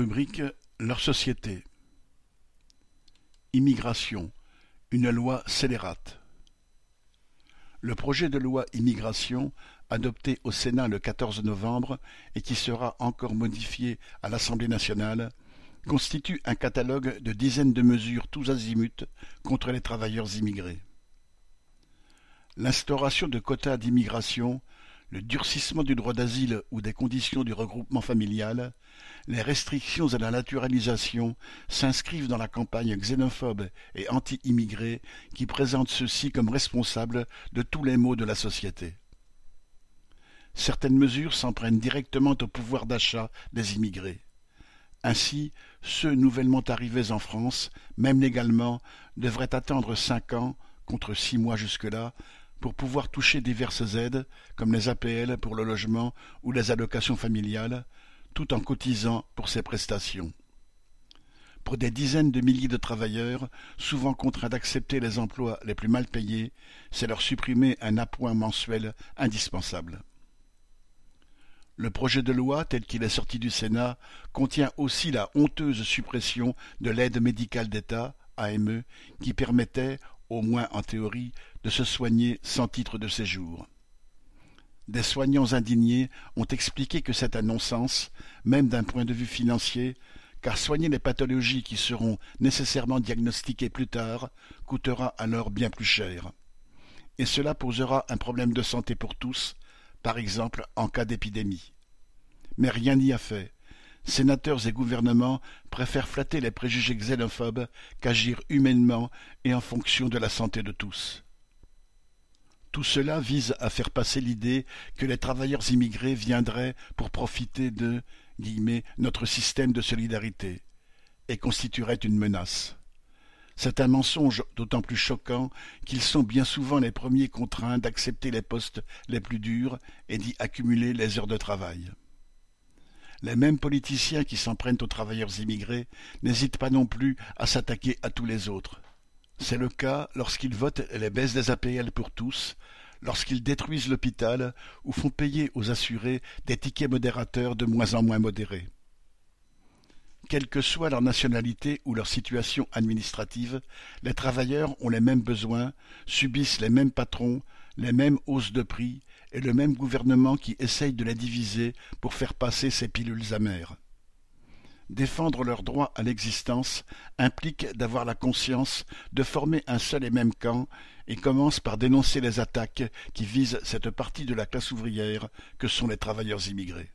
Rubrique Leur société. Immigration, une loi scélérate. Le projet de loi Immigration, adopté au Sénat le 14 novembre et qui sera encore modifié à l'Assemblée nationale, constitue un catalogue de dizaines de mesures tous azimuts contre les travailleurs immigrés. L'instauration de quotas d'immigration, le durcissement du droit d'asile ou des conditions du regroupement familial, les restrictions à la naturalisation s'inscrivent dans la campagne xénophobe et anti-immigrée qui présente ceux-ci comme responsables de tous les maux de la société. Certaines mesures s'en prennent directement au pouvoir d'achat des immigrés. Ainsi, ceux nouvellement arrivés en France, même légalement, devraient attendre cinq ans, contre six mois jusque-là, pour pouvoir toucher diverses aides, comme les APL pour le logement ou les allocations familiales, tout en cotisant pour ces prestations. Pour des dizaines de milliers de travailleurs, souvent contraints d'accepter les emplois les plus mal payés, c'est leur supprimer un appoint mensuel indispensable. Le projet de loi, tel qu'il est sorti du Sénat, contient aussi la honteuse suppression de l'aide médicale d'État, AME, qui permettait, au moins en théorie, de se soigner sans titre de séjour. Des soignants indignés ont expliqué que c'est un non-sens, même d'un point de vue financier, car soigner les pathologies qui seront nécessairement diagnostiquées plus tard coûtera alors bien plus cher. Et cela posera un problème de santé pour tous, par exemple en cas d'épidémie. Mais rien n'y a fait. Sénateurs et gouvernements préfèrent flatter les préjugés xénophobes qu'agir humainement et en fonction de la santé de tous. Tout cela vise à faire passer l'idée que les travailleurs immigrés viendraient pour profiter de notre système de solidarité et constitueraient une menace. C'est un mensonge d'autant plus choquant qu'ils sont bien souvent les premiers contraints d'accepter les postes les plus durs et d'y accumuler les heures de travail. Les mêmes politiciens qui s'en prennent aux travailleurs immigrés n'hésitent pas non plus à s'attaquer à tous les autres. C'est le cas lorsqu'ils votent les baisses des APL pour tous, lorsqu'ils détruisent l'hôpital ou font payer aux assurés des tickets modérateurs de moins en moins modérés. Quelle que soit leur nationalité ou leur situation administrative, les travailleurs ont les mêmes besoins, subissent les mêmes patrons, les mêmes hausses de prix et le même gouvernement qui essaye de les diviser pour faire passer ces pilules amères. Défendre leur droit à l'existence implique d'avoir la conscience de former un seul et même camp et commence par dénoncer les attaques qui visent cette partie de la classe ouvrière que sont les travailleurs immigrés.